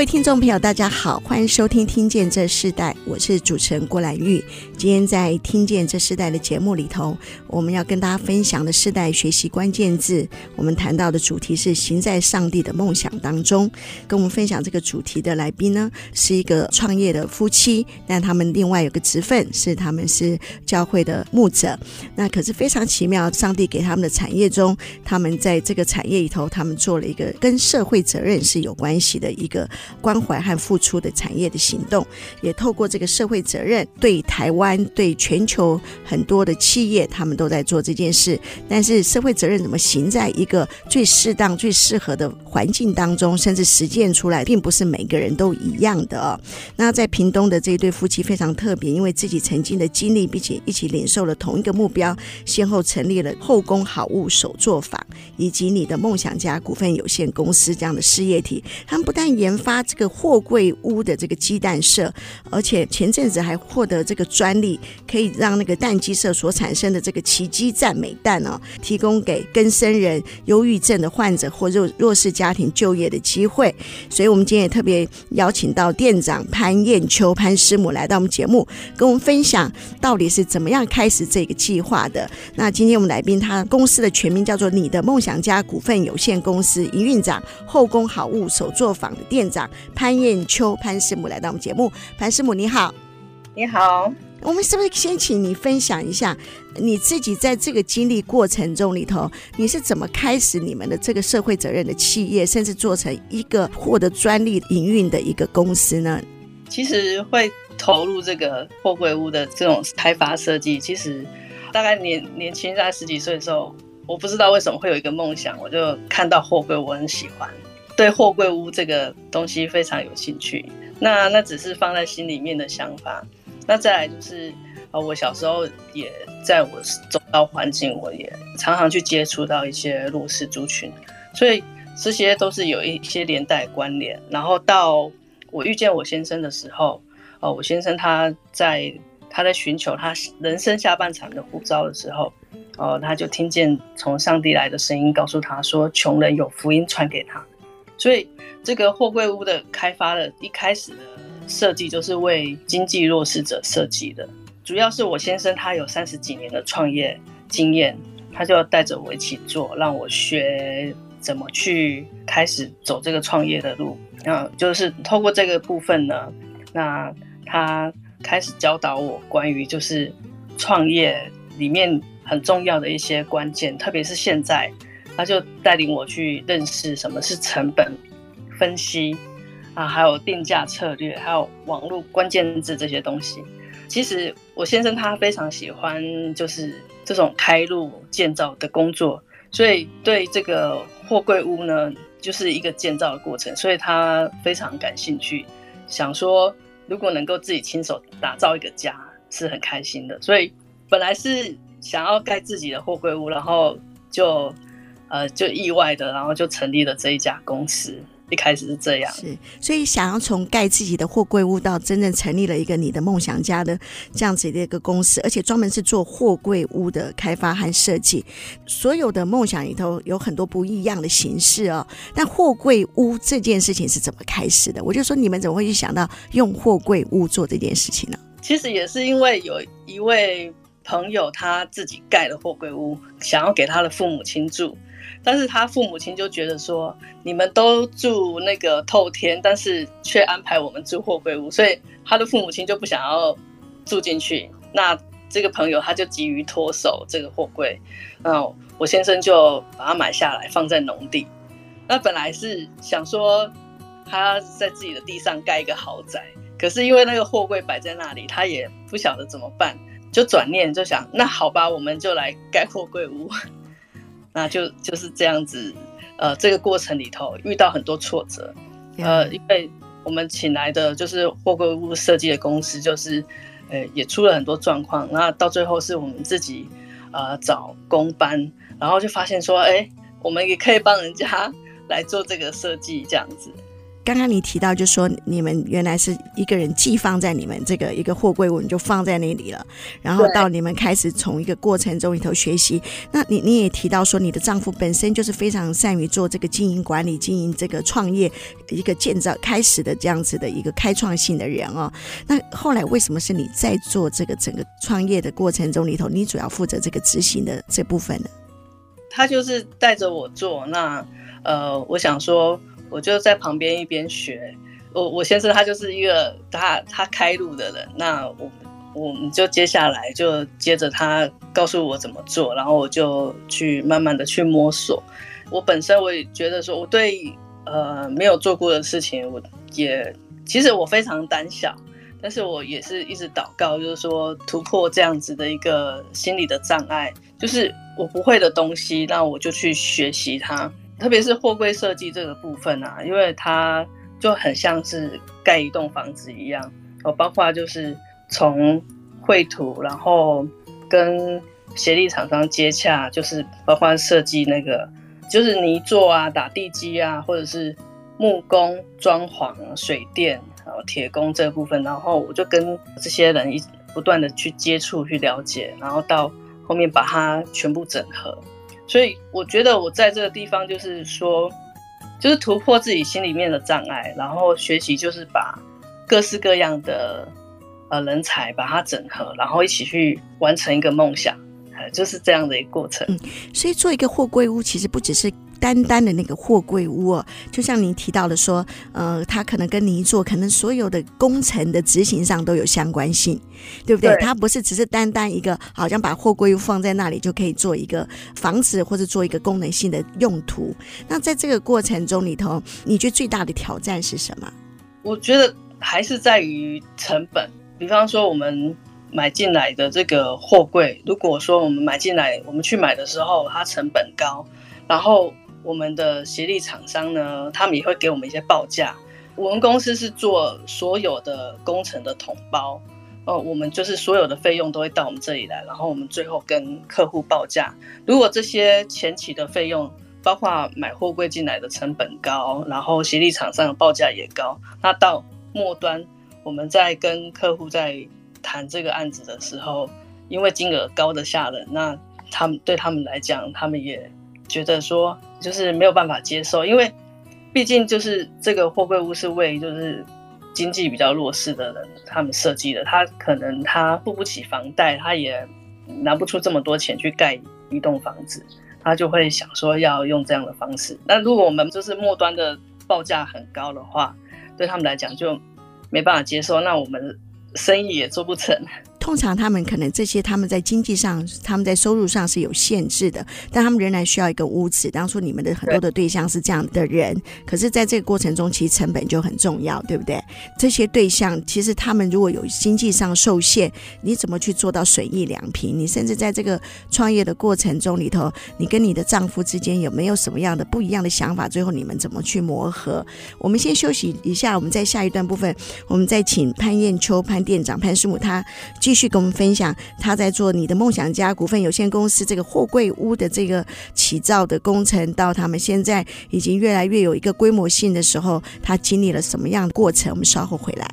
各位听众朋友，大家好，欢迎收听《听见这世代》，我是主持人郭兰玉。今天在《听见这世代》的节目里头，我们要跟大家分享的世代学习关键字，我们谈到的主题是“行在上帝的梦想当中”。跟我们分享这个主题的来宾呢，是一个创业的夫妻，但他们另外有个职分是他们是教会的牧者。那可是非常奇妙，上帝给他们的产业中，他们在这个产业里头，他们做了一个跟社会责任是有关系的一个。关怀和付出的产业的行动，也透过这个社会责任，对台湾、对全球很多的企业，他们都在做这件事。但是社会责任怎么行在一个最适当、最适合的环境当中，甚至实践出来，并不是每个人都一样的。那在屏东的这一对夫妻非常特别，因为自己曾经的经历，并且一起领受了同一个目标，先后成立了后宫好物手作坊以及你的梦想家股份有限公司这样的事业体。他们不但研发这个货柜屋的这个鸡蛋社，而且前阵子还获得这个专利，可以让那个蛋鸡社所产生的这个奇迹赞美蛋哦，提供给更生人、忧郁症的患者或弱弱势家庭就业的机会。所以，我们今天也特别邀请到店长潘艳秋潘师母来到我们节目，跟我们分享到底是怎么样开始这个计划的。那今天我们来宾，他公司的全名叫做“你的梦想家股份有限公司”营运长，后宫好物手作坊的店长。潘艳秋潘师母来到我们节目，潘师母你好，你好，我们是不是先请你分享一下你自己在这个经历过程中里头，你是怎么开始你们的这个社会责任的企业，甚至做成一个获得专利营运的一个公司呢？其实会投入这个货柜屋的这种开发设计，其实大概年年轻在十几岁的时候，我不知道为什么会有一个梦想，我就看到货柜，我很喜欢。对货柜屋这个东西非常有兴趣，那那只是放在心里面的想法。那再来就是，呃，我小时候也在我周遭环境，我也常常去接触到一些弱势族群，所以这些都是有一些连带关联。然后到我遇见我先生的时候，呃，我先生他在他在寻求他人生下半场的护照的时候，呃，他就听见从上帝来的声音，告诉他说，穷人有福音传给他。所以，这个货柜屋的开发的一开始的设计就是为经济弱势者设计的。主要是我先生他有三十几年的创业经验，他就要带着我一起做，让我学怎么去开始走这个创业的路。那就是透过这个部分呢，那他开始教导我关于就是创业里面很重要的一些关键，特别是现在。他就带领我去认识什么是成本分析啊，还有定价策略，还有网络关键字这些东西。其实我先生他非常喜欢就是这种开路建造的工作，所以对这个货柜屋呢，就是一个建造的过程，所以他非常感兴趣，想说如果能够自己亲手打造一个家是很开心的。所以本来是想要盖自己的货柜屋，然后就。呃，就意外的，然后就成立了这一家公司。一开始是这样，是，所以想要从盖自己的货柜屋到真正成立了一个你的梦想家的这样子的一个公司，而且专门是做货柜屋的开发和设计。所有的梦想里头有很多不一样的形式哦。但货柜屋这件事情是怎么开始的？我就说你们怎么会去想到用货柜屋做这件事情呢？其实也是因为有一位朋友他自己盖了货柜屋，想要给他的父母亲住。但是他父母亲就觉得说，你们都住那个透天，但是却安排我们住货柜屋，所以他的父母亲就不想要住进去。那这个朋友他就急于脱手这个货柜，那我先生就把它买下来放在农地。那本来是想说他在自己的地上盖一个豪宅，可是因为那个货柜摆在那里，他也不晓得怎么办。就转念就想，那好吧，我们就来盖货柜屋。那就就是这样子，呃，这个过程里头遇到很多挫折，呃，因为我们请来的就是货柜屋设计的公司，就是呃也出了很多状况。那到最后是我们自己呃找工班，然后就发现说，哎，我们也可以帮人家 来做这个设计，这样子。刚刚你提到，就说你们原来是一个人寄放在你们这个一个货柜我们就放在那里了。然后到你们开始从一个过程中里头学习。那你你也提到说，你的丈夫本身就是非常善于做这个经营管理、经营这个创业一个建造开始的这样子的一个开创性的人哦。那后来为什么是你在做这个整个创业的过程中里头，你主要负责这个执行的这部分呢？他就是带着我做。那呃，我想说。我就在旁边一边学，我我先生他就是一个他他开路的人，那我我们就接下来就接着他告诉我怎么做，然后我就去慢慢的去摸索。我本身我也觉得说，我对呃没有做过的事情，我也其实我非常胆小，但是我也是一直祷告，就是说突破这样子的一个心理的障碍，就是我不会的东西，那我就去学习它。特别是货柜设计这个部分啊，因为它就很像是盖一栋房子一样哦，包括就是从绘图，然后跟协力厂商接洽，就是包括设计那个就是泥作啊、打地基啊，或者是木工、装潢、水电、然后铁工这部分，然后我就跟这些人一不断的去接触、去了解，然后到后面把它全部整合。所以我觉得我在这个地方就是说，就是突破自己心里面的障碍，然后学习就是把各式各样的呃人才把它整合，然后一起去完成一个梦想，就是这样的一个过程。嗯，所以做一个货柜屋其实不只是。单单的那个货柜屋哦，就像您提到的说，呃，它可能跟泥做，可能所有的工程的执行上都有相关性，对不对？对，它不是只是单单一个，好像把货柜屋放在那里就可以做一个房子或者做一个功能性的用途。那在这个过程中里头，你觉得最大的挑战是什么？我觉得还是在于成本。比方说，我们买进来的这个货柜，如果说我们买进来，我们去买的时候，它成本高，然后。我们的协力厂商呢，他们也会给我们一些报价。我们公司是做所有的工程的统包，哦，我们就是所有的费用都会到我们这里来，然后我们最后跟客户报价。如果这些前期的费用，包括买货柜进来的成本高，然后协力厂商的报价也高，那到末端我们在跟客户在谈这个案子的时候，因为金额高的吓人，那他们对他们来讲，他们也。觉得说就是没有办法接受，因为毕竟就是这个货柜屋是为就是经济比较弱势的人他们设计的，他可能他付不起房贷，他也拿不出这么多钱去盖一栋房子，他就会想说要用这样的方式。那如果我们就是末端的报价很高的话，对他们来讲就没办法接受，那我们生意也做不成。通常他们可能这些他们在经济上，他们在收入上是有限制的，但他们仍然需要一个屋子。当初你们的很多的对象是这样的人，可是在这个过程中，其实成本就很重要，对不对？这些对象其实他们如果有经济上受限，你怎么去做到损益两平？你甚至在这个创业的过程中里头，你跟你的丈夫之间有没有什么样的不一样的想法？最后你们怎么去磨合？我们先休息一下，我们在下一段部分，我们再请潘艳秋潘店长潘师母他。继续跟我们分享他在做你的梦想家股份有限公司这个货柜屋的这个起造的工程，到他们现在已经越来越有一个规模性的时候，他经历了什么样的过程？我们稍后回来。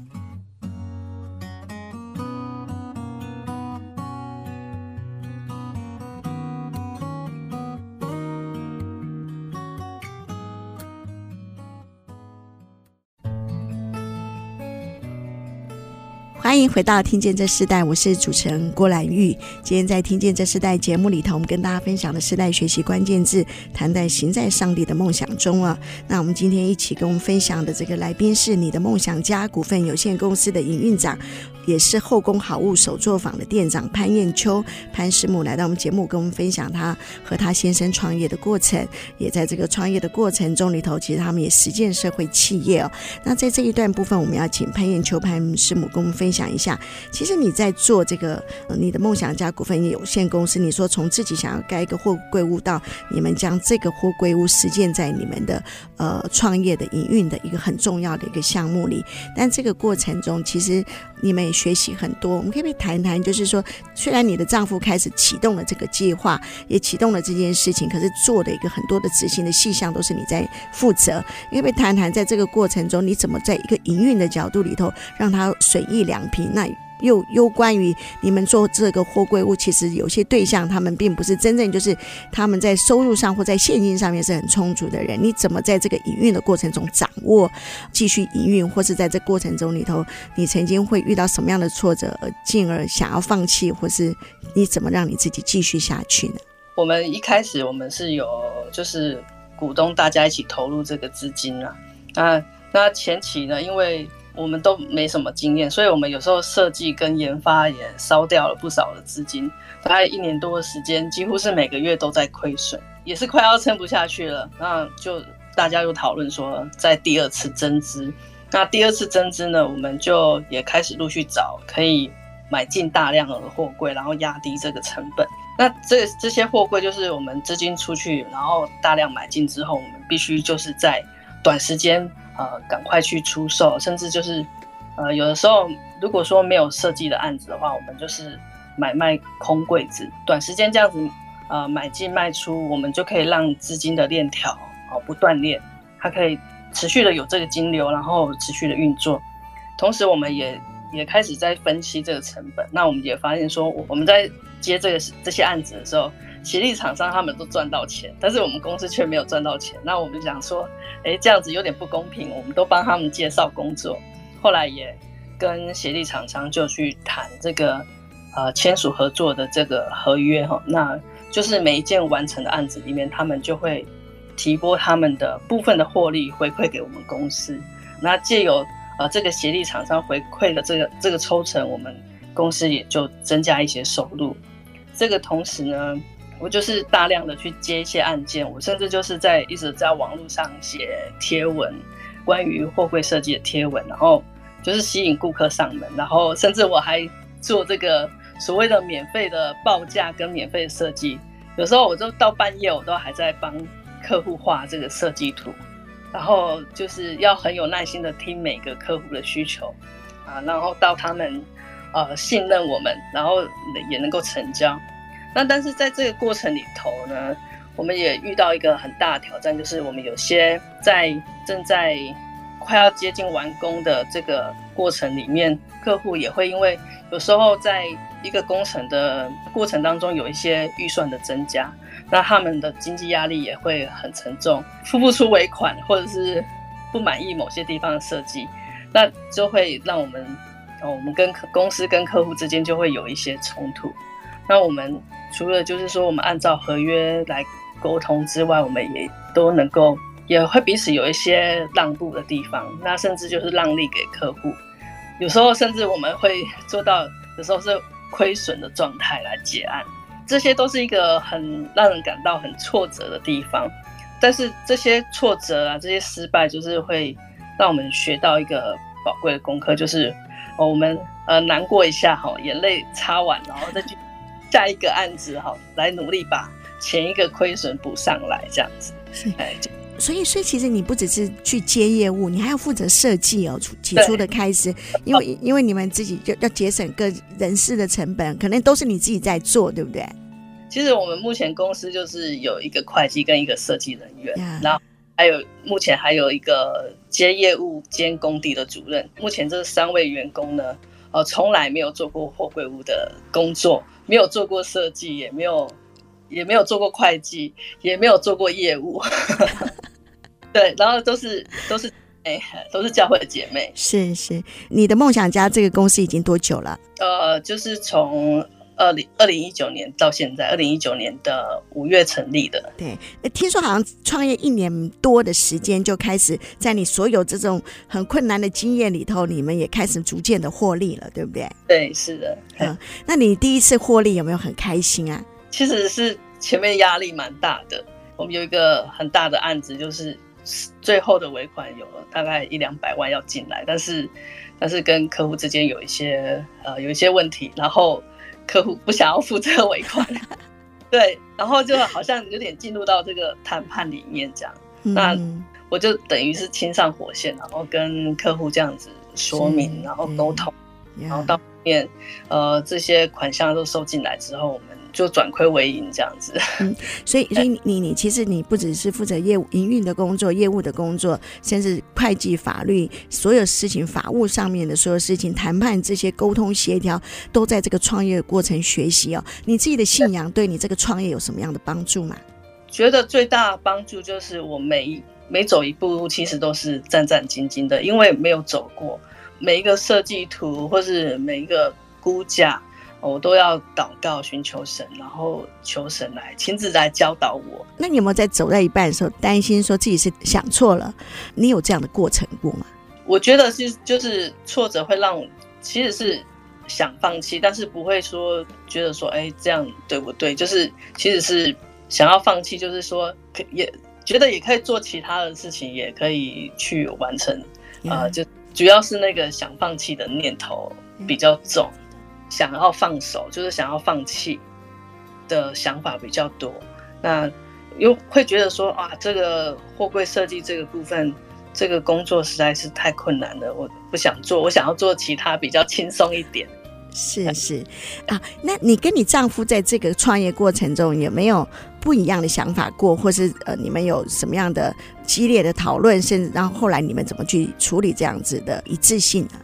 欢迎回到《听见这世代》，我是主持人郭兰玉。今天在《听见这世代》节目里头，我们跟大家分享的世代学习关键字，谈在行在上帝的梦想中啊。那我们今天一起跟我们分享的这个来宾是你的梦想家股份有限公司的营运长也是后宫好物手作坊的店长潘艳秋潘师母来到我们节目，跟我们分享他和他先生创业的过程，也在这个创业的过程中里头，其实他们也实践社会企业哦。那在这一段部分，我们要请潘艳秋潘师母跟我们分享一下，其实你在做这个呃你的梦想家股份有限公司，你说从自己想要盖一个货柜屋到你们将这个货柜屋实践在你们的呃创业的营运的一个很重要的一个项目里，但这个过程中其实你们也学习很多。我们可不可以谈谈，就是说，虽然你的丈夫开始启动了这个计划，也启动了这件事情，可是做的一个很多的执行的细项都是你在负责。可不可以谈谈，在这个过程中，你怎么在一个营运的角度里头，让他损益两平？那又又关于你们做这个货柜物，其实有些对象他们并不是真正就是他们在收入上或在现金上面是很充足的人。你怎么在这个营运的过程中掌握继续营运，或是在这过程中里头，你曾经会遇到什么样的挫折，而进而想要放弃，或是你怎么让你自己继续下去呢？我们一开始我们是有就是股东大家一起投入这个资金啊，那那前期呢，因为我们都没什么经验，所以我们有时候设计跟研发也烧掉了不少的资金，大概一年多的时间，几乎是每个月都在亏损，也是快要撑不下去了。那就大家又讨论说，在第二次增资。那第二次增资呢，我们就也开始陆续找可以买进大量的货柜，然后压低这个成本。那这这些货柜就是我们资金出去，然后大量买进之后，我们必须就是在短时间。呃，赶快去出售，甚至就是，呃，有的时候如果说没有设计的案子的话，我们就是买卖空柜子，短时间这样子，呃，买进卖出，我们就可以让资金的链条哦不断裂，它可以持续的有这个金流，然后持续的运作。同时，我们也也开始在分析这个成本，那我们也发现说，我们在接这个这些案子的时候。协力厂商他们都赚到钱，但是我们公司却没有赚到钱。那我们想说，哎，这样子有点不公平。我们都帮他们介绍工作，后来也跟协力厂商就去谈这个呃签署合作的这个合约哈。那就是每一件完成的案子里面，他们就会提拨他们的部分的获利回馈给我们公司。那借由呃这个协力厂商回馈的这个这个抽成，我们公司也就增加一些收入。这个同时呢。我就是大量的去接一些案件，我甚至就是在一直在网络上写贴文，关于货柜设计的贴文，然后就是吸引顾客上门，然后甚至我还做这个所谓的免费的报价跟免费的设计，有时候我就到半夜我都还在帮客户画这个设计图，然后就是要很有耐心的听每个客户的需求啊，然后到他们呃信任我们，然后也能够成交。那但是在这个过程里头呢，我们也遇到一个很大的挑战，就是我们有些在正在快要接近完工的这个过程里面，客户也会因为有时候在一个工程的过程当中有一些预算的增加，那他们的经济压力也会很沉重，付不出尾款或者是不满意某些地方的设计，那就会让我们，哦，我们跟公司跟客户之间就会有一些冲突。那我们除了就是说，我们按照合约来沟通之外，我们也都能够也会彼此有一些让步的地方。那甚至就是让利给客户，有时候甚至我们会做到，有时候是亏损的状态来结案。这些都是一个很让人感到很挫折的地方。但是这些挫折啊，这些失败，就是会让我们学到一个宝贵的功课，就是我们呃难过一下哈，眼泪擦完，然后再去。下一个案子哈，来努力把前一个亏损补上来，这样子。是，哎，所以，所以其实你不只是去接业务，你还要负责设计哦。起初的开始，因为因为你们自己就要节省个人事的成本，可能都是你自己在做，对不对？其实我们目前公司就是有一个会计跟一个设计人员.然后还有目前还有一个接业务兼工地的主任。目前这三位员工呢，呃，从来没有做过货柜屋的工作。没有做过设计，也没有，也没有做过会计，也没有做过业务，对，然后都是都是哎，都是教会的姐妹。是是，你的梦想家这个公司已经多久了？呃，就是从二零二零一九年到现在，二零一九年的五月成立的。对，听说好像创业一年多的时间就开始，在你所有这种很困难的经验里头，你们也开始逐渐的获利了，对不对？对，是的。嗯，那你第一次获利有没有很开心啊？其实是前面压力蛮大的。我们有一个很大的案子，就是最后的尾款有了大概一两百万要进来，但是但是跟客户之间有一些呃有一些问题，然后。客户不想要付这个尾款，对，然后就好像有点进入到这个谈判里面这样。嗯、那我就等于是亲上火线，然后跟客户这样子说明，然后沟通，然后到后面呃这些款项都收进来之后，我们。就转亏为盈这样子，嗯，所以所以你你你其实你不只是负责业务营运的工作、业务的工作，甚至会计、法律所有事情、法务上面的所有事情、谈判这些沟通协调，都在这个创业的过程学习哦。你自己的信仰对你这个创业有什么样的帮助吗？觉得最大的帮助就是我每每走一步路，其实都是战战兢兢的，因为没有走过每一个设计图或是每一个估价。我都要祷告寻求神，然后求神来亲自来教导我。那你有没有在走在一半的时候担心说自己是想错了？你有这样的过程过吗？我觉得是，就是挫折会让我其实是想放弃，但是不会说觉得说哎这样对不对？就是其实是想要放弃，就是说可也觉得也可以做其他的事情，也可以去完成。啊、呃，就主要是那个想放弃的念头比较重。想要放手，就是想要放弃的想法比较多。那又会觉得说啊，这个货柜设计这个部分，这个工作实在是太困难了，我不想做，我想要做其他比较轻松一点。是是啊，那你跟你丈夫在这个创业过程中有没有不一样的想法过，或是呃，你们有什么样的激烈的讨论，甚至然后后来你们怎么去处理这样子的一致性呢？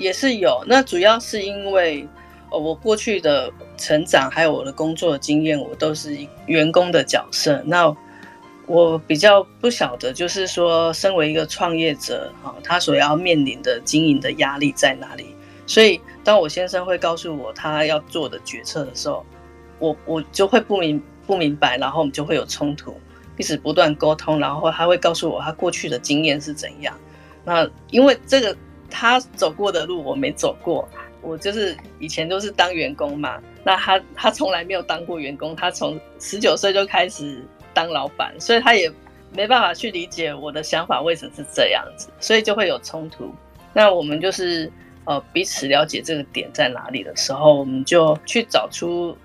也是有，那主要是因为，我过去的成长还有我的工作经验，我都是员工的角色。那我比较不晓得，就是说，身为一个创业者，哈，他所要面临的经营的压力在哪里？所以，当我先生会告诉我他要做的决策的时候，我我就会不明不明白，然后我们就会有冲突，一直不断沟通，然后他会告诉我他过去的经验是怎样。那因为这个。他走过的路我没走过，我就是以前都是当员工嘛。那他他从来没有当过员工，他从十九岁就开始当老板，所以他也没办法去理解我的想法为什么是这样子，所以就会有冲突。那我们就是呃彼此了解这个点在哪里的时候，我们就去找出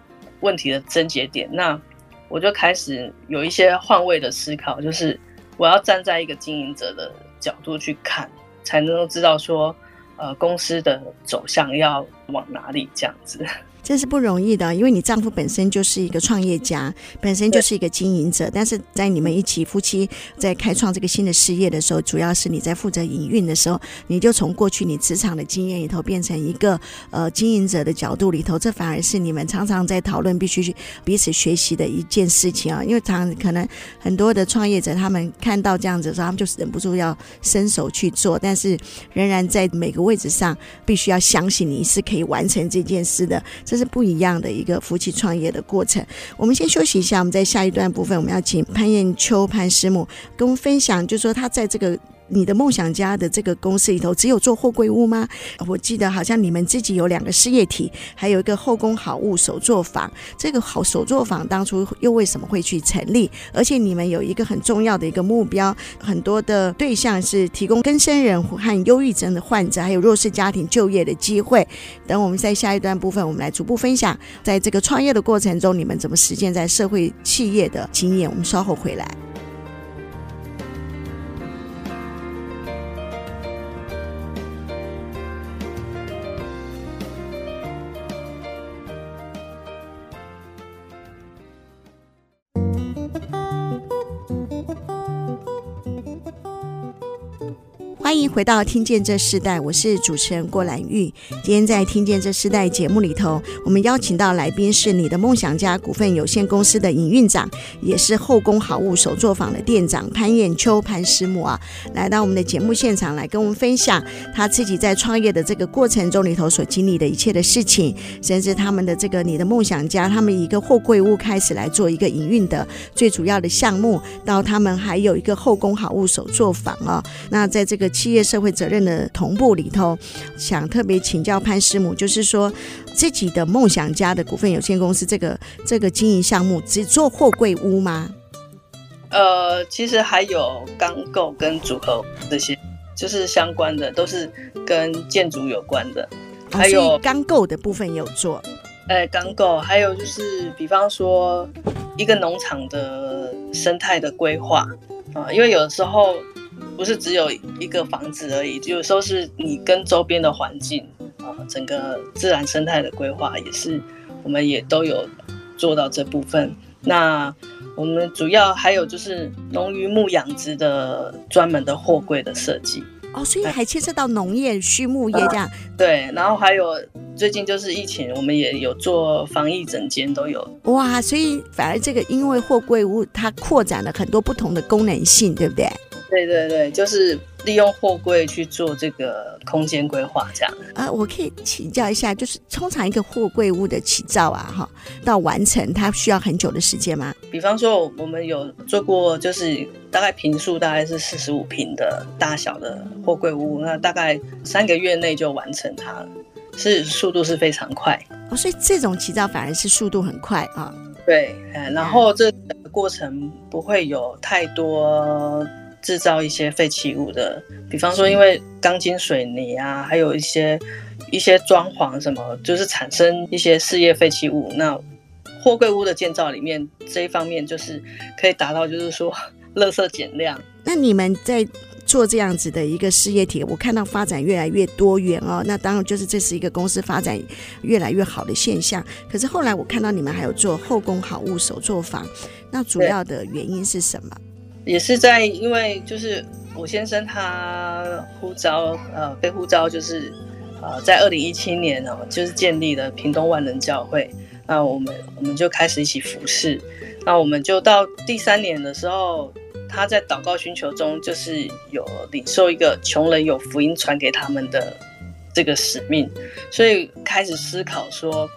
问题的症结点。那我就开始有一些换位的思考，就是我要站在一个经营者的角度去看。才能够知道说，呃，公司的走向要往哪里这样子。这是不容易的，因为你丈夫本身就是一个创业家，本身就是一个经营者。但是在你们一起夫妻在开创这个新的事业的时候，主要是你在负责营运的时候，你就从过去你职场的经验里头变成一个呃经营者的角度里头，这反而是你们常常在讨论必须去彼此学习的一件事情啊。因为常常可能很多的创业者他们看到这样子的时候，他们就是忍不住要伸手去做，但是仍然在每个位置上必须要相信你是可以可以完成这件事的。这是不一样的一个夫妻创业的过程。我们先休息一下，我们在下一段部分，我们要请潘艳秋潘师母跟我们分享，就是说他在这个。你的梦想家的这个公司里头，只有做货柜屋吗？我记得好像你们自己有两个事业体，还有一个后宫好物手作坊。这个好手作坊当初又为什么会去成立？而且你们有一个很重要的一个目标，很多的对象是提供更生人和忧郁症的患者，还有弱势家庭就业的机会。等我们在下一段部分，我们来逐步分享，在这个创业的过程中，你们怎么实践在社会企业的经验。我们稍后回来。欢迎回到《听见这世代》，我是主持人郭兰玉。今天在《听见这世代》节目里头，我们邀请到来宾是你的梦想家股份有限公司的营运长，也是后宫好物手作坊的店长潘艳秋潘师母啊，来到我们的节目现场来跟我们分享他自己在创业的这个过程中里头所经历的一切的事情，甚至他们的这个你的梦想家，他们一个货柜屋开始来做一个营运的最主要的项目，到他们还有一个后宫好物手作坊啊，那在这个。企业社会责任的同步里头，想特别请教潘师母，就是说自己的梦想家的股份有限公司这个这个经营项目只做货柜屋吗？呃，其实还有钢构跟组合这些，就是相关的，都是跟建筑有关的。还有钢构的部分也有做，哎，钢构，还有就是比方说一个农场的生态的规划啊，因为有的时候。不是只有一个房子而已，有时候是你跟周边的环境啊，整个自然生态的规划也是，我们也都有做到这部分。那我们主要还有就是农渔牧养殖的专门的货柜的设计哦，所以还牵涉到农业、畜牧业这样。对，然后还有最近就是疫情，我们也有做防疫整间都有。哇，所以反而这个因为货柜屋它扩展了很多不同的功能性，对不对？对对对，就是利用货柜去做这个空间规划，这样。呃，我可以请教一下，就是通常一个货柜屋的起造啊，哈，到完成它需要很久的时间吗？比方说，我们有做过，就是大概平数大概是四十五平的大小的货柜屋，那大概三个月内就完成它了，是速度是非常快。哦，所以这种起造反而是速度很快啊。对，然后这个过程不会有太多。制造一些废弃物的，比方说，因为钢筋水泥啊，还有一些一些装潢什么，就是产生一些事业废弃物。那货柜屋的建造里面，这一方面就是可以达到，就是说，垃圾减量。那你们在做这样子的一个事业体，我看到发展越来越多元哦。那当然就是这是一个公司发展越来越好的现象。可是后来我看到你们还有做后宫好物手作坊，那主要的原因是什么？也是在，因为就是我先生他呼召，呃，被呼召就是，呃，在二零一七年哦，就是建立了屏东万能教会，那我们我们就开始一起服侍，那我们就到第三年的时候，他在祷告寻求中，就是有领受一个穷人有福音传给他们的这个使命，所以开始思考说，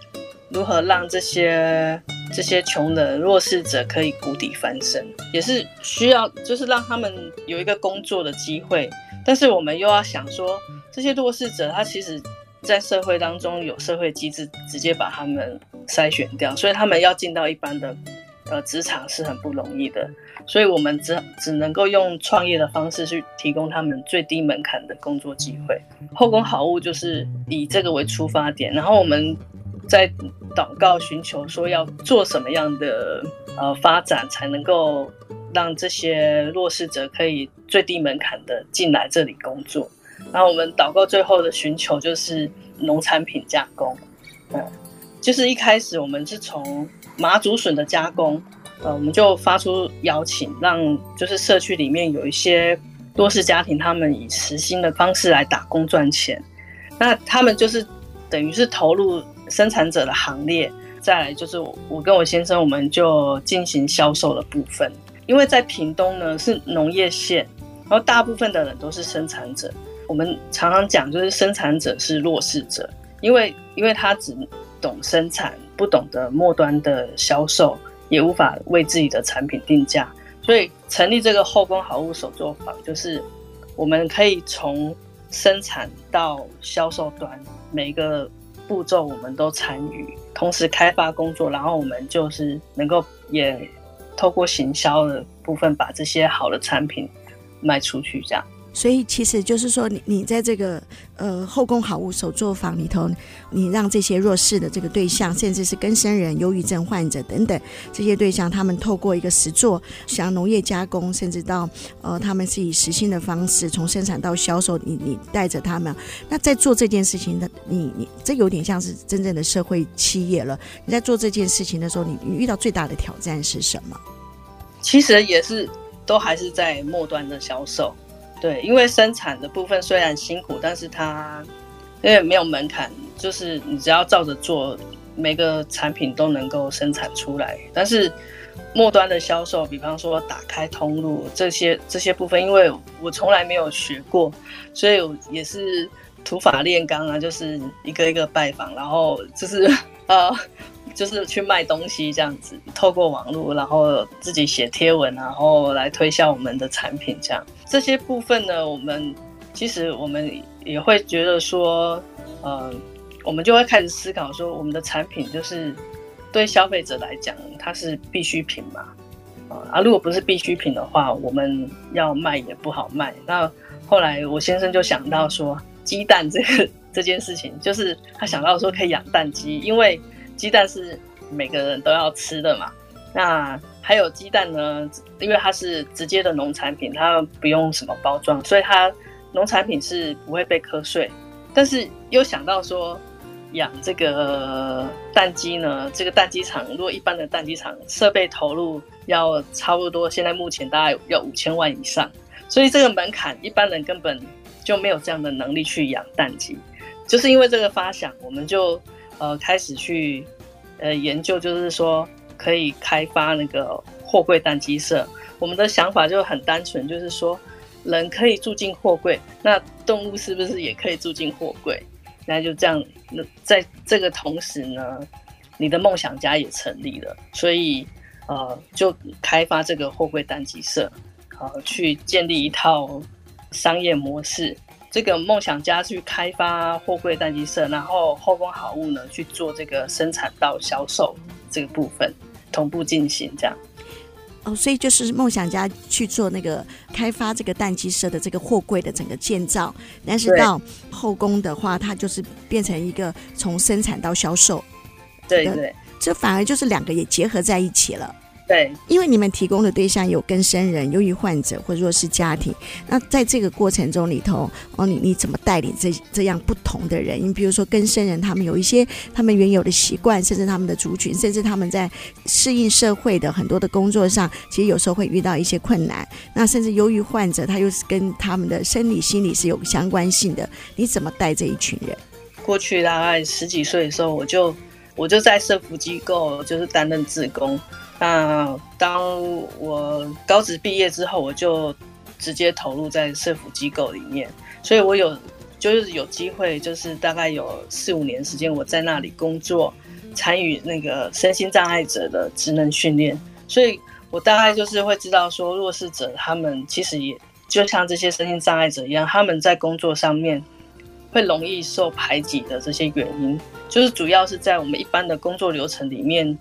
如何让这些。这些穷人、弱势者可以谷底翻身，也是需要，就是让他们有一个工作的机会。但是我们又要想说，这些弱势者他其实，在社会当中有社会机制直接把他们筛选掉，所以他们要进到一般的呃职场是很不容易的。所以我们只只能够用创业的方式去提供他们最低门槛的工作机会。后宫好物就是以这个为出发点，然后我们。在祷告寻求说要做什么样的呃发展，才能够让这些弱势者可以最低门槛的进来这里工作。然后我们祷告最后的寻求就是农产品加工，嗯，就是一开始我们是从麻竹笋的加工，呃，我们就发出邀请，让就是社区里面有一些弱势家庭，他们以时薪的方式来打工赚钱，那他们就是等于是投入。生产者的行列，再来就是我，跟我先生，我们就进行销售的部分。因为在屏东呢是农业县，然后大部分的人都是生产者。我们常常讲，就是生产者是弱势者，因为因为他只懂生产，不懂得末端的销售，也无法为自己的产品定价。所以成立这个后宫好物手作坊，就是我们可以从生产到销售端每一个。步骤我们都参与，同时开发工作，然后我们就是能够也透过行销的部分，把这些好的产品卖出去，这样。所以其实就是说你，你在这个呃后宫好物手作坊里头，你让这些弱势的这个对象，甚至是更生人、忧郁症患者等等这些对象，他们透过一个实作，像农业加工，甚至到呃他们是以时薪的方式从生产到销售，你你带着他们，那在做这件事情的你你这有点像是真正的社会企业了。你在做这件事情的时候，你你遇到最大的挑战是什么？其实也是都还是在末端的销售。对，因为生产的部分虽然辛苦，但是它因为没有门槛，就是你只要照着做，每个产品都能够生产出来。但是末端的销售，比方说打开通路这些这些部分，因为我从来没有学过，所以也是土法炼钢啊，就是一个一个拜访，然后就是 呃。就是去卖东西这样子，透过网络，然后自己写贴文，然后来推销我们的产品，这样这些部分呢，我们其实我们也会觉得说，呃，我们就会开始思考说，我们的产品就是对消费者来讲，它是必需品嘛，啊，如果不是必需品的话，我们要卖也不好卖。那后来我先生就想到说，鸡蛋这个这件事情，就是他想到说可以养蛋鸡，因为。鸡蛋是每个人都要吃的嘛，那还有鸡蛋呢，因为它是直接的农产品，它不用什么包装，所以它农产品是不会被课税。但是又想到说养这个蛋鸡呢，这个蛋鸡场如果一般的蛋鸡场设备投入要差不多，现在目前大概要五千万以上，所以这个门槛一般人根本就没有这样的能力去养蛋鸡。就是因为这个发想，我们就。呃，开始去呃研究，就是说可以开发那个货柜单机舍。我们的想法就很单纯，就是说人可以住进货柜，那动物是不是也可以住进货柜？那就这样，那在这个同时呢，你的梦想家也成立了，所以呃，就开发这个货柜单机舍，好，呃，去建立一套商业模式。这个梦想家去开发货柜蛋鸡舍，然后后宫好物呢去做这个生产到销售这个部分同步进行，这样。哦，所以就是梦想家去做那个开发这个蛋鸡舍的这个货柜的整个建造，但是到后宫的话，它就是变成一个从生产到销售。对对，这反而就是两个也结合在一起了。对，因为你们提供的对象有更生人、忧郁患者或者说是家庭，那在这个过程中里头，哦，你你怎么带领这这样不同的人？你比如说更生人，他们有一些他们原有的习惯，甚至他们的族群，甚至他们在适应社会的很多的工作上，其实有时候会遇到一些困难。那甚至忧郁患者，他又是跟他们的生理、心理是有相关性的。你怎么带这一群人？过去大概十几岁的时候，我就我就在社福机构就是担任志工。那当我高职毕业之后，我就直接投入在社福机构里面，所以我有就是有机会，就是大概有四五年时间我在那里工作，参与那个身心障碍者的职能训练，所以我大概就是会知道说弱势者他们其实也就像这些身心障碍者一样，他们在工作上面会容易受排挤的这些原因，就是主要是在我们一般的工作流程里面。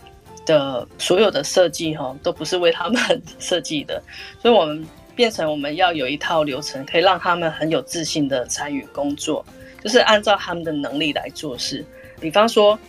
的所有的设计哈都不是为他们 设计的，所以我们变成我们要有一套流程，可以让他们很有自信的参与工作，就是按照他们的能力来做事。比方说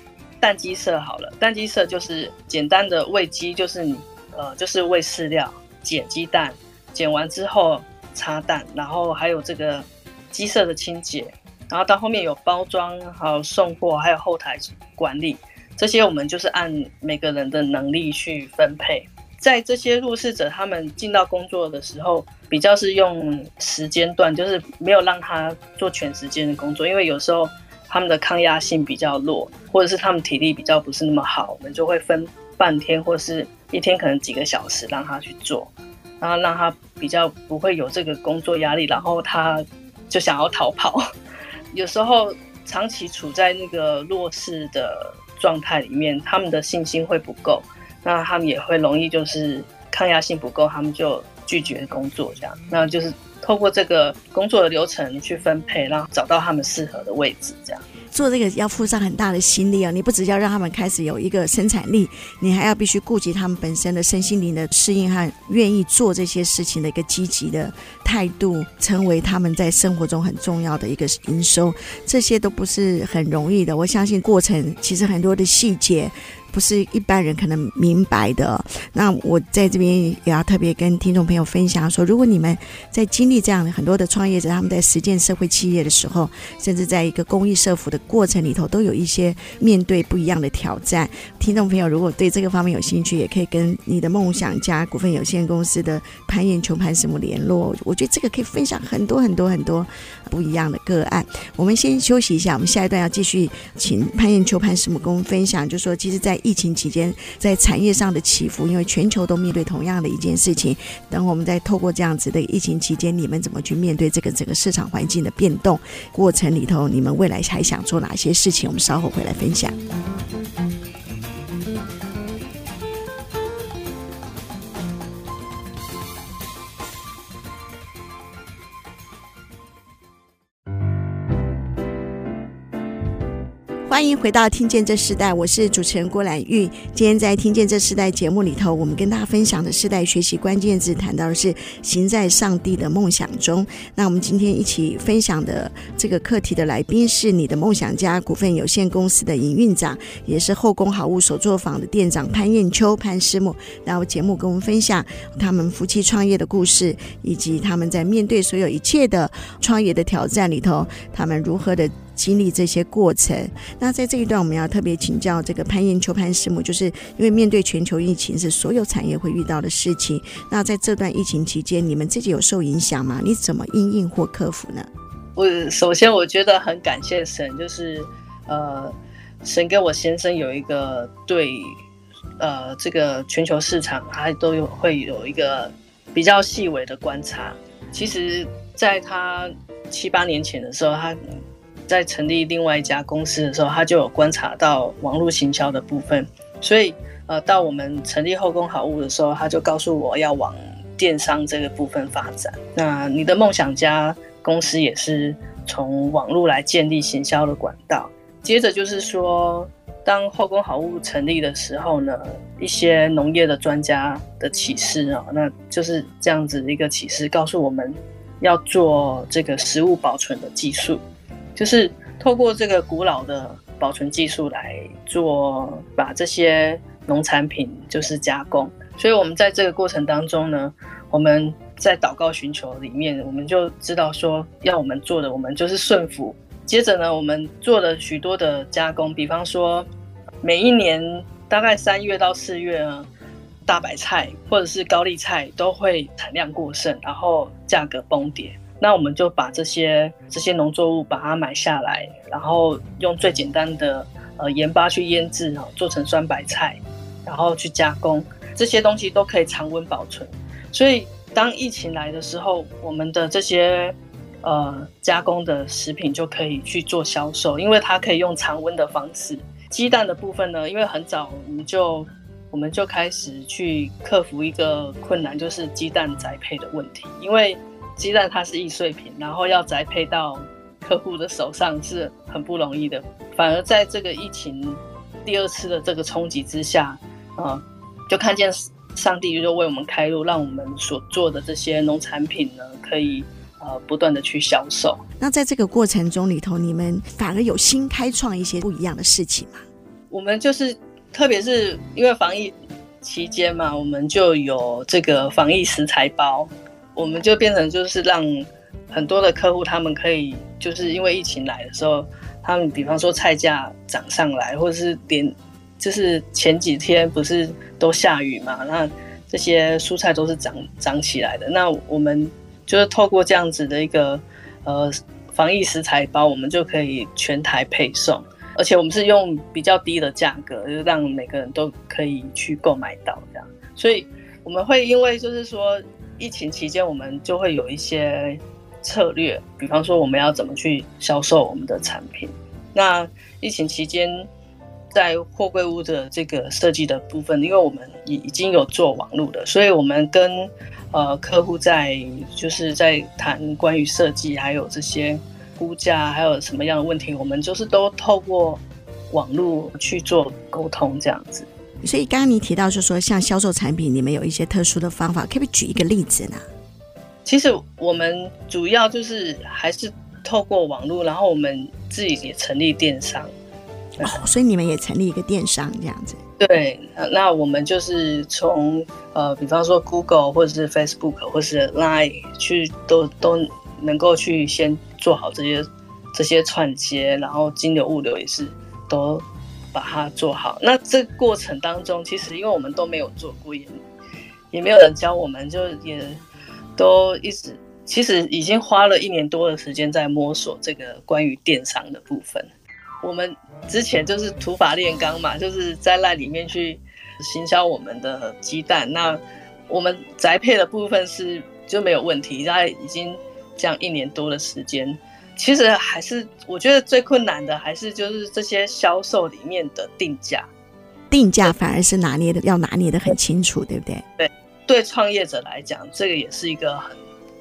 蛋鸡舍好了，蛋鸡舍就是简单的喂鸡，就是你呃就是喂饲料、捡鸡蛋，捡完之后插蛋，然后还有这个鸡舍的清洁，然后到后面有包装，还有送货，还有后台管理。这些我们就是按每个人的能力去分配，在这些弱势者他们进到工作的时候，比较是用时间段，就是没有让他做全时间的工作，因为有时候他们的抗压性比较弱，或者是他们体力比较不是那么好，我们就会分半天或是一天，可能几个小时让他去做，然后让他比较不会有这个工作压力，然后他就想要逃跑。有时候长期处在那个弱势的。状态里面，他们的信心会不够，那他们也会容易就是抗压性不够，他们就拒绝工作这样。那就是透过这个工作的流程去分配，然后找到他们适合的位置这样。做这个要付上很大的心力啊！你不只要让他们开始有一个生产力，你还要必须顾及他们本身的身心灵的适应和愿意做这些事情的一个积极的态度，成为他们在生活中很重要的一个营收。这些都不是很容易的。我相信过程其实很多的细节不是一般人可能明白的。那我在这边也要特别跟听众朋友分享说，如果你们在经历这样的很多的创业者，他们在实践社会企业的时候，甚至在一个公益社福的过程里头，都有一些面对不一样的挑战。听众朋友，如果对这个方面有兴趣，也可以跟你的梦想家股份有限公司的潘彦秋潘师母联络。我觉得这个可以分享很多很多很多不一样的个案。我们先休息一下，我们下一段要继续请潘彦秋潘师母跟我们分享，就说，其实，在疫情期间，在产业上的起伏，因为全球都面对同样的一件事情。等我们再透过这样子的疫情期间，你们怎么去面对这个整个市场环境的变动过程里头，你们未来还想做哪些事情？我们稍后回来分享。欢迎回到《听见这世代》，我是主持人郭兰玉。今天在《听见这世代》节目里头，我们跟大家分享的世代学习关键字，谈到的是行在上帝的梦想中。那我们今天一起分享的这个课题的来宾是你的梦想家股份有限公司的营运长，也是后宫好物手作坊的店长潘艳秋潘师母。然后节目跟我们分享他们夫妻创业的故事，以及他们在面对所有一切的创业的挑战里头，他们如何的。经历这些过程，那在这一段我们要特别请教这个潘彦秋潘师母，就是因为面对全球疫情是所有产业会遇到的事情。那在这段疫情期间，你们自己有受影响吗？你怎么应应或克服呢？我首先我觉得很感谢神，就是呃，神跟我先生有一个对呃这个全球市场，他都有会有一个比较细微的观察。其实，在他七八年前的时候，他在成立另外一家公司的时候，他就有观察到网络行销的部分，所以呃，到我们成立后宫好物的时候，他就告诉我要往电商这个部分发展。那你的梦想家公司也是从网络来建立行销的管道。接着就是说，当后宫好物成立的时候呢，一些农业的专家的启示啊，那就是这样子的一个启示，告诉我们要做这个食物保存的技术。就是透过这个古老的保存技术来做，把这些农产品就是加工。所以，我们在这个过程当中呢，我们在祷告寻求里面，我们就知道说，要我们做的，我们就是顺服。接着呢，我们做了许多的加工，比方说，每一年大概三月到四月啊，大白菜或者是高丽菜都会产量过剩，然后价格崩跌。那我们就把这些这些农作物把它买下来，然后用最简单的呃盐巴去腌制哈，做成酸白菜，然后去加工，这些东西都可以常温保存。所以当疫情来的时候，我们的这些呃加工的食品就可以去做销售，因为它可以用常温的方式。鸡蛋的部分呢，因为很早我们就我们就开始去克服一个困难，就是鸡蛋宅配的问题，因为。鸡蛋它是易碎品，然后要宅配到客户的手上是很不容易的。反而在这个疫情第二次的这个冲击之下，啊，就看见上帝就为我们开路，让我们所做的这些农产品呢，可以呃不断的去销售。那在这个过程中里头，你们反而有新开创一些不一样的事情吗？我们就是，特别是因为防疫期间嘛，我们就有这个防疫食材包。我们就变成就是让很多的客户他们可以就是因为疫情来的时候，他们比方说菜价涨上来，或者是连就是前几天不是都下雨嘛，那这些蔬菜都是涨涨起来的。那我们就是透过这样子的一个呃防疫食材包，我们就可以全台配送，而且我们是用比较低的价格，就让每个人都可以去购买到这样。所以我们会因为就是说。疫情期间，我们就会有一些策略，比方说我们要怎么去销售我们的产品。那疫情期间，在货柜屋的这个设计的部分，因为我们已已经有做网络的，所以我们跟呃客户在就是在谈关于设计，还有这些估价，还有什么样的问题，我们就是都透过网络去做沟通，这样子。所以刚刚你提到，就是说像销售产品，你们有一些特殊的方法，可不可以举一个例子呢？其实我们主要就是还是透过网络，然后我们自己也成立电商。哦，所以你们也成立一个电商这样子？对，那我们就是从呃，比方说 Google 或者是 Facebook 或是 Line 去都都能够去先做好这些这些串接，然后金流物流也是都把它做好。那这个过程当中，其实因为我们都没有做过，也也没有人教我们，就也都一直其实已经花了一年多的时间在摸索这个关于电商的部分。我们之前就是土法炼钢嘛，就是在 LINE 里面去行销我们的鸡蛋。那我们宅配的部分是就没有问题，大概已经这样一年多的时间。其实还是我觉得最困难的还是就是这些销售里面的定价，定价反而是拿捏的要拿捏的很清楚，对不对？对，对创业者来讲，这个也是一个很。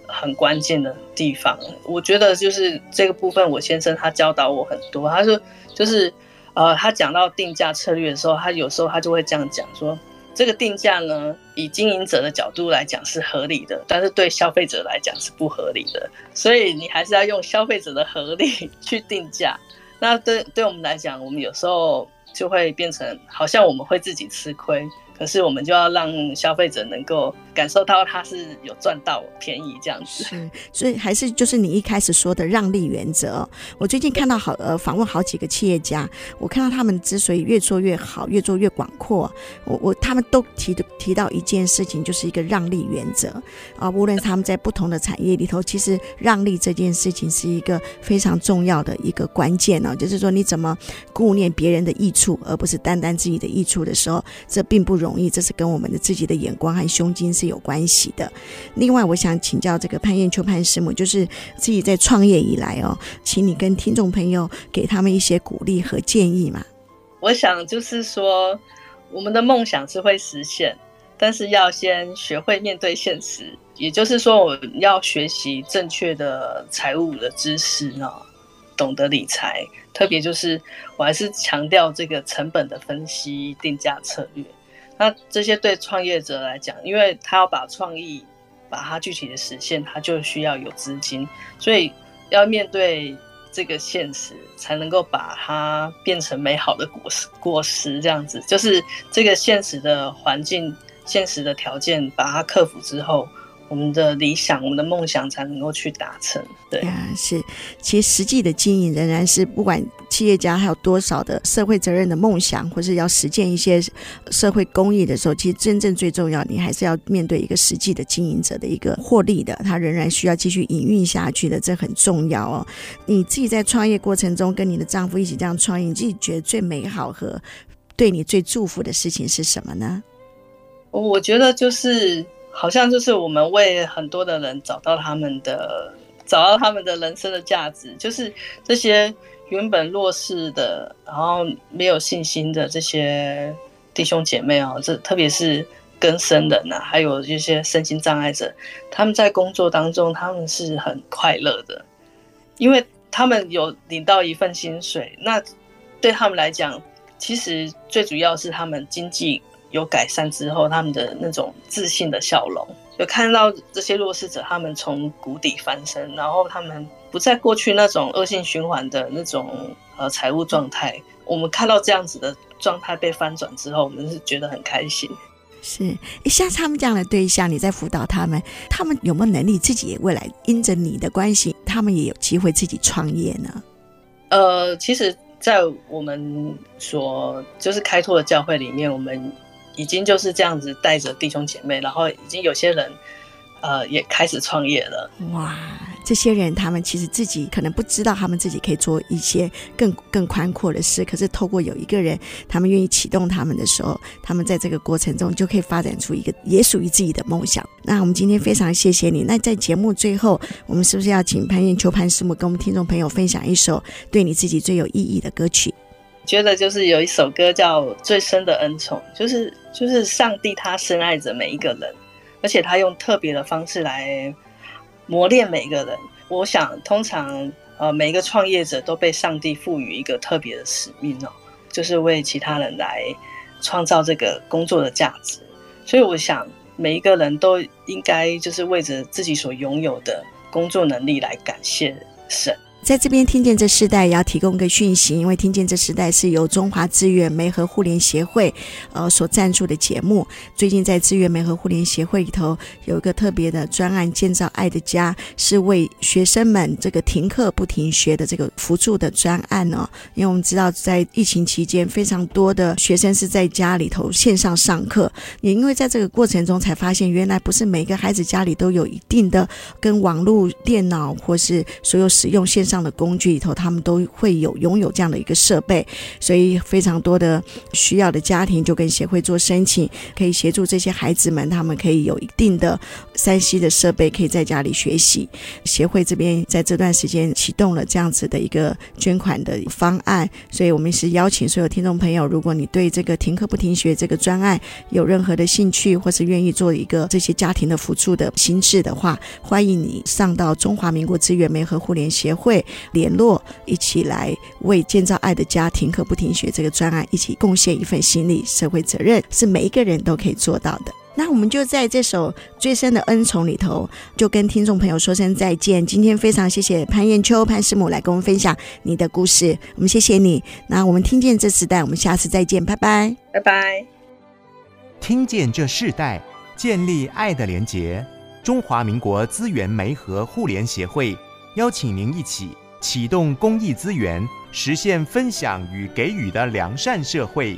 很关键的地方，我觉得就是这个部分，我先生他教导我很多。他说，就是呃，他讲到定价策略的时候，他有时候他就会这样讲说，这个定价呢，以经营者的角度来讲是合理的，但是对消费者来讲是不合理的。所以你还是要用消费者的合理 去定价。那对对我们来讲，我们有时候就会变成好像我们会自己吃亏。可是我们就要让消费者能够感受到他是有赚到便宜这样子，是，所以还是就是你一开始说的让利原则。我最近看到好呃访问好几个企业家，我看到他们之所以越做越好，越做越广阔，我我他们都提提到一件事情，就是一个让利原则啊。无论他们在不同的产业里头，其实让利这件事情是一个非常重要的一个关键呢。就是说你怎么顾念别人的益处，而不是单单自己的益处的时候，这并不容。容易，这是跟我们的自己的眼光和胸襟是有关系的。另外，我想请教这个潘艳秋潘师母，就是自己在创业以来哦，请你跟听众朋友给他们一些鼓励和建议嘛。我想就是说，我们的梦想是会实现，但是要先学会面对现实，也就是说，我要学习正确的财务的知识呢，懂得理财，特别就是我还是强调这个成本的分析、定价策略。那这些对创业者来讲，因为他要把创意把它具体的实现，他就需要有资金，所以要面对这个现实，才能够把它变成美好的果实。果实这样子，就是这个现实的环境、现实的条件，把它克服之后。我们的理想，我们的梦想才能够去达成。对啊，是。其实实际的经营仍然是不管企业家还有多少的社会责任的梦想，或是要实践一些社会公益的时候，其实真正最重要，你还是要面对一个实际的经营者的一个获利的，他仍然需要继续营运下去的，这很重要哦。你自己在创业过程中跟你的丈夫一起这样创业，你自己觉得最美好和对你最祝福的事情是什么呢？我觉得就是。好像就是我们为很多的人找到他们的，找到他们的人生的价值，就是这些原本弱势的，然后没有信心的这些弟兄姐妹啊，这特别是更生人呐、啊，还有一些身心障碍者，他们在工作当中他们是很快乐的，因为他们有领到一份薪水，那对他们来讲，其实最主要是他们经济。有改善之后，他们的那种自信的笑容，就看到这些弱势者，他们从谷底翻身，然后他们不再过去那种恶性循环的那种呃财务状态。我们看到这样子的状态被翻转之后，我们是觉得很开心。是，像他们这样的对象，你在辅导他们，他们有没有能力自己未来因着你的关系，他们也有机会自己创业呢？呃，其实，在我们所就是开拓的教会里面，我们。已经就是这样子带着弟兄姐妹，然后已经有些人，呃，也开始创业了。哇，这些人他们其实自己可能不知道，他们自己可以做一些更更宽阔的事。可是透过有一个人，他们愿意启动他们的时候，他们在这个过程中就可以发展出一个也属于自己的梦想。那我们今天非常谢谢你。那在节目最后，我们是不是要请潘燕秋潘师母跟我们听众朋友分享一首对你自己最有意义的歌曲？觉得就是有一首歌叫《最深的恩宠》，就是就是上帝他深爱着每一个人，而且他用特别的方式来磨练每一个人。我想，通常呃每一个创业者都被上帝赋予一个特别的使命哦，就是为其他人来创造这个工作的价值。所以我想，每一个人都应该就是为着自己所拥有的工作能力来感谢神。在这边听见这世代也要提供个讯息，因为听见这世代是由中华资源媒合互联协会呃所赞助的节目。最近在资源媒合互联协会里头有一个特别的专案，建造爱的家，是为学生们这个停课不停学的这个辅助的专案哦。因为我们知道在疫情期间，非常多的学生是在家里头线上上课，也因为在这个过程中才发现，原来不是每个孩子家里都有一定的跟网络、电脑或是所有使用线上的工具里头，他们都会有拥有这样的一个设备，所以非常多的需要的家庭就跟协会做申请，可以协助这些孩子们，他们可以有一定的 3C 的设备，可以在家里学习。协会这边在这段时间启动了这样子的一个捐款的方案，所以我们是邀请所有听众朋友，如果你对这个停课不停学这个专案有任何的兴趣，或是愿意做一个这些家庭的辅助的心智的话，欢迎你上到中华民国资源媒合互联协会联络，一起来为建造爱的家庭和不停学这个专案一起贡献一份心力。社会责任是每一个人都可以做到的。那我们就在这首最深的恩宠里头，就跟听众朋友说声再见。今天非常谢谢潘艳秋潘师母来跟我们分享你的故事，我们谢谢你。那我们听见这时代，我们下次再见，拜拜，拜拜。听见这世代，建立爱的连结。中华民国资源媒合互联协会邀请您一起启动公益资源，实现分享与给予的良善社会。